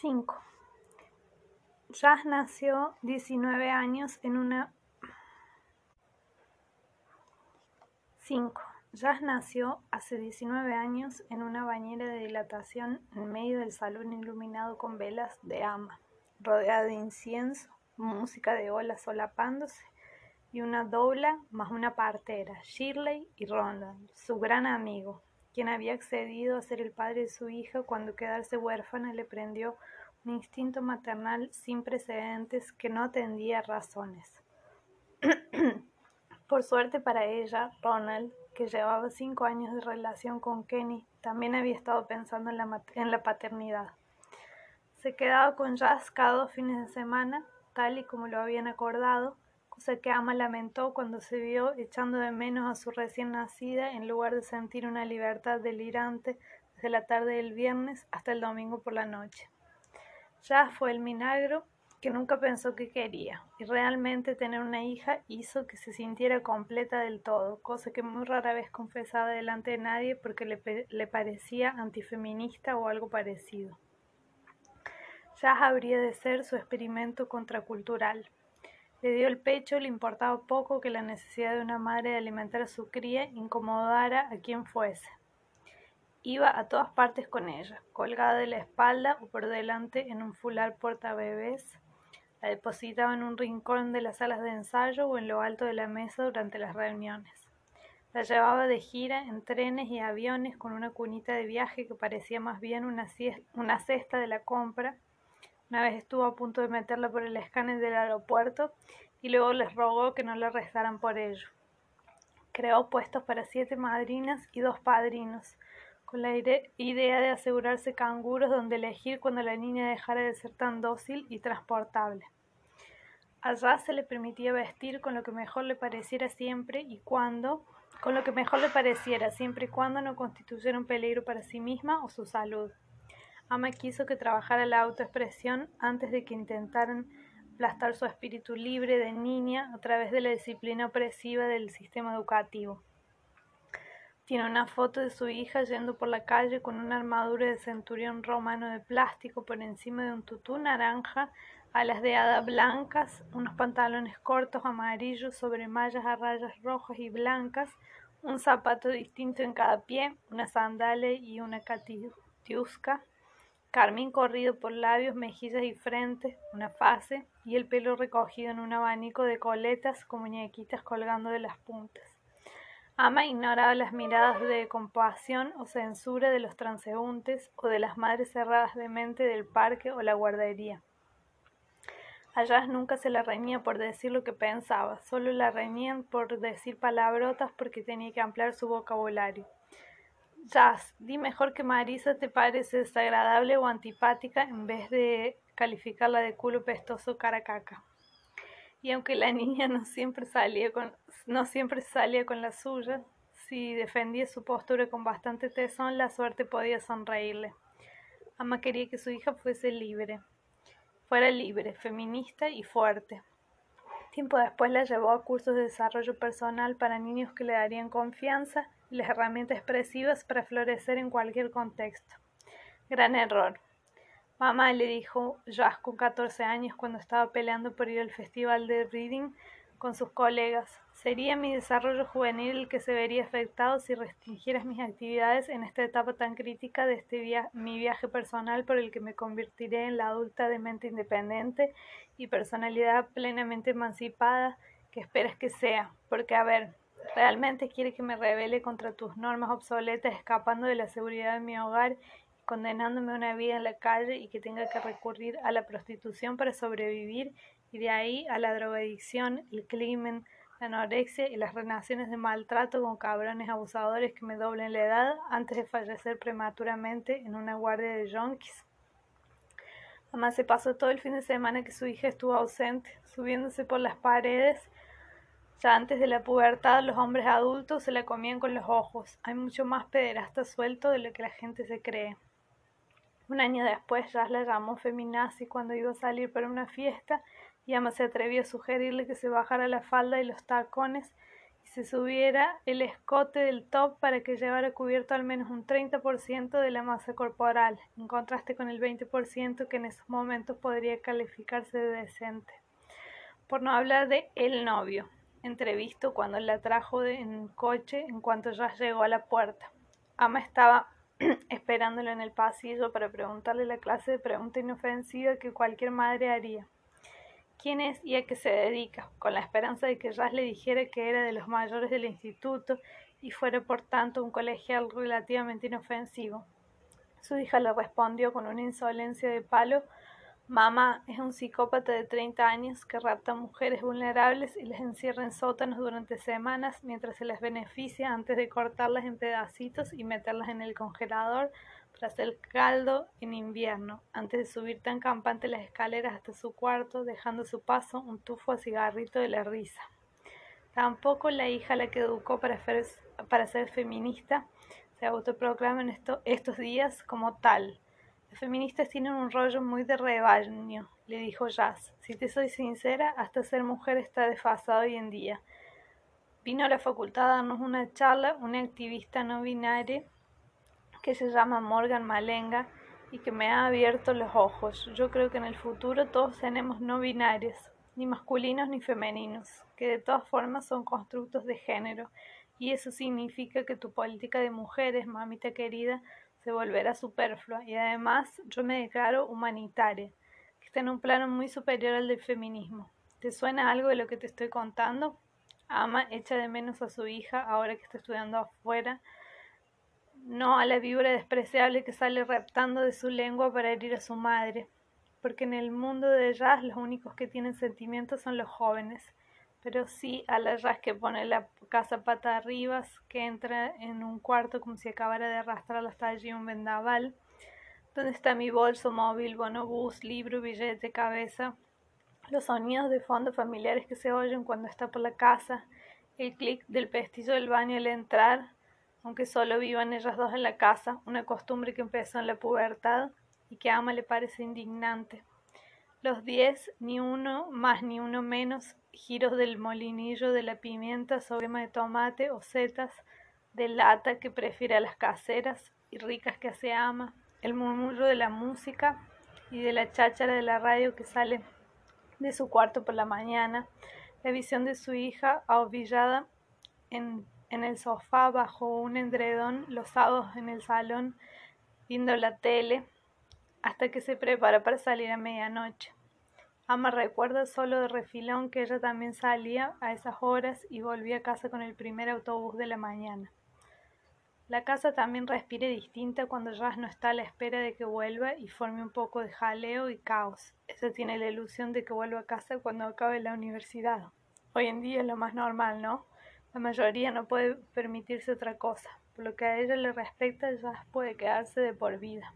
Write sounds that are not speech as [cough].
5. Jazz nació 19 años en una 5. Jazz nació hace 19 años en una bañera de dilatación en medio del salón iluminado con velas de ama, rodeada de incienso, música de olas solapándose y una dobla más una partera, Shirley y Ronald, su gran amigo, quien había accedido a ser el padre de su hija cuando quedarse huérfana le prendió un instinto maternal sin precedentes que no atendía razones. [clears throat] Por suerte para ella, Ronald, que llevaba cinco años de relación con Kenny, también había estado pensando en la, en la paternidad. Se quedaba con Jazz cada dos fines de semana, tal y como lo habían acordado, cosa que Ama lamentó cuando se vio echando de menos a su recién nacida en lugar de sentir una libertad delirante desde la tarde del viernes hasta el domingo por la noche. Ya fue el milagro que nunca pensó que quería, y realmente tener una hija hizo que se sintiera completa del todo, cosa que muy rara vez confesaba delante de nadie porque le, le parecía antifeminista o algo parecido. Ya habría de ser su experimento contracultural. Le dio el pecho, le importaba poco que la necesidad de una madre de alimentar a su cría incomodara a quien fuese. Iba a todas partes con ella, colgada de la espalda o por delante en un fular portabebés. La depositaba en un rincón de las salas de ensayo o en lo alto de la mesa durante las reuniones. La llevaba de gira en trenes y aviones con una cunita de viaje que parecía más bien una cesta de la compra. Una vez estuvo a punto de meterla por el escáner del aeropuerto y luego les rogó que no la arrestaran por ello. Creó puestos para siete madrinas y dos padrinos, con la idea de asegurarse canguros donde elegir cuando la niña dejara de ser tan dócil y transportable. Allá se le permitía vestir con lo que mejor le pareciera siempre y cuando, con lo que mejor le pareciera siempre y cuando no constituyera un peligro para sí misma o su salud. Ama quiso que trabajara la autoexpresión antes de que intentaran aplastar su espíritu libre de niña a través de la disciplina opresiva del sistema educativo. Tiene una foto de su hija yendo por la calle con una armadura de centurión romano de plástico por encima de un tutú naranja, alas de hada blancas, unos pantalones cortos amarillos sobre mallas a rayas rojas y blancas, un zapato distinto en cada pie, una sandalia y una catiusca, carmín corrido por labios, mejillas y frente, una fase, y el pelo recogido en un abanico de coletas con muñequitas colgando de las puntas. Ama ignoraba las miradas de compasión o censura de los transeúntes o de las madres cerradas de mente del parque o la guardería. Allá nunca se la reñía por decir lo que pensaba, solo la reñían por decir palabrotas porque tenía que ampliar su vocabulario. Jazz, di mejor que Marisa te parece desagradable o antipática en vez de calificarla de culo pestoso cara caca y aunque la niña no siempre salía con, no siempre salía con la suya, si defendía su postura con bastante tesón, la suerte podía sonreírle. Ama quería que su hija fuese libre, fuera libre, feminista y fuerte. Tiempo después la llevó a cursos de desarrollo personal para niños que le darían confianza y las herramientas expresivas para florecer en cualquier contexto. Gran error. Mamá le dijo Jazz con 14 años cuando estaba peleando por ir al festival de reading con sus colegas. Sería mi desarrollo juvenil el que se vería afectado si restringieras mis actividades en esta etapa tan crítica de este mi viaje personal por el que me convertiré en la adulta de mente independiente y personalidad plenamente emancipada que esperas que sea. Porque, a ver, ¿realmente quiere que me rebele contra tus normas obsoletas escapando de la seguridad de mi hogar condenándome a una vida en la calle y que tenga que recurrir a la prostitución para sobrevivir y de ahí a la drogadicción, el crimen, la anorexia y las relaciones de maltrato con cabrones abusadores que me doblen la edad antes de fallecer prematuramente en una guardia de yonkis. Además se pasó todo el fin de semana que su hija estuvo ausente, subiéndose por las paredes. Ya antes de la pubertad los hombres adultos se la comían con los ojos. Hay mucho más pederasta suelto de lo que la gente se cree. Un año después, Jazz la llamó feminazi cuando iba a salir para una fiesta y Ama se atrevió a sugerirle que se bajara la falda y los tacones y se subiera el escote del top para que llevara cubierto al menos un 30% de la masa corporal, en contraste con el 20% que en esos momentos podría calificarse de decente. Por no hablar de el novio, entrevisto cuando la trajo en coche en cuanto ya llegó a la puerta. Ama estaba [clears throat] esperándolo en el pasillo para preguntarle la clase de pregunta inofensiva que cualquier madre haría. ¿Quién es y a qué se dedica? Con la esperanza de que Ras le dijera que era de los mayores del instituto y fuera por tanto un colegial relativamente inofensivo. Su hija le respondió con una insolencia de palo Mamá es un psicópata de 30 años que rapta mujeres vulnerables y les encierra en sótanos durante semanas mientras se les beneficia antes de cortarlas en pedacitos y meterlas en el congelador para hacer caldo en invierno, antes de subir tan campante las escaleras hasta su cuarto, dejando a su paso un tufo a cigarrito de la risa. Tampoco la hija la que educó para, para ser feminista se autoproclama en estos días como tal las feministas tienen un rollo muy de rebaño, le dijo Jazz. Si te soy sincera, hasta ser mujer está desfasado hoy en día. Vino a la facultad a darnos una charla una activista no binaria que se llama Morgan Malenga y que me ha abierto los ojos. Yo creo que en el futuro todos tenemos no binarios, ni masculinos ni femeninos, que de todas formas son constructos de género, y eso significa que tu política de mujeres, mamita querida, se volverá superflua y además yo me declaro humanitaria, que está en un plano muy superior al del feminismo. ¿Te suena algo de lo que te estoy contando? Ama echa de menos a su hija ahora que está estudiando afuera, no a la víbora despreciable que sale reptando de su lengua para herir a su madre, porque en el mundo de jazz los únicos que tienen sentimientos son los jóvenes pero sí a la ras que pone la casa pata arriba, que entra en un cuarto como si acabara de arrastrar hasta allí un vendaval. ¿Dónde está mi bolso, móvil, bonobús, libro, billete, cabeza? Los sonidos de fondo familiares que se oyen cuando está por la casa, el clic del pestillo del baño al entrar, aunque solo vivan ellas dos en la casa, una costumbre que empezó en la pubertad y que a Ama le parece indignante. Los diez, ni uno más ni uno menos, giros del molinillo de la pimienta sobre de tomate o setas de lata que prefiere a las caseras y ricas que se ama, el murmullo de la música y de la cháchara de la radio que sale de su cuarto por la mañana, la visión de su hija ahobillada en, en el sofá bajo un endredón, los sábados en el salón, viendo la tele, hasta que se prepara para salir a medianoche. Ama recuerda solo de refilón que ella también salía a esas horas y volvía a casa con el primer autobús de la mañana. La casa también respire distinta cuando Jazz no está a la espera de que vuelva y forme un poco de jaleo y caos. Ella tiene la ilusión de que vuelva a casa cuando acabe la universidad. Hoy en día es lo más normal, ¿no? La mayoría no puede permitirse otra cosa. Por lo que a ella le respecta, Jazz puede quedarse de por vida.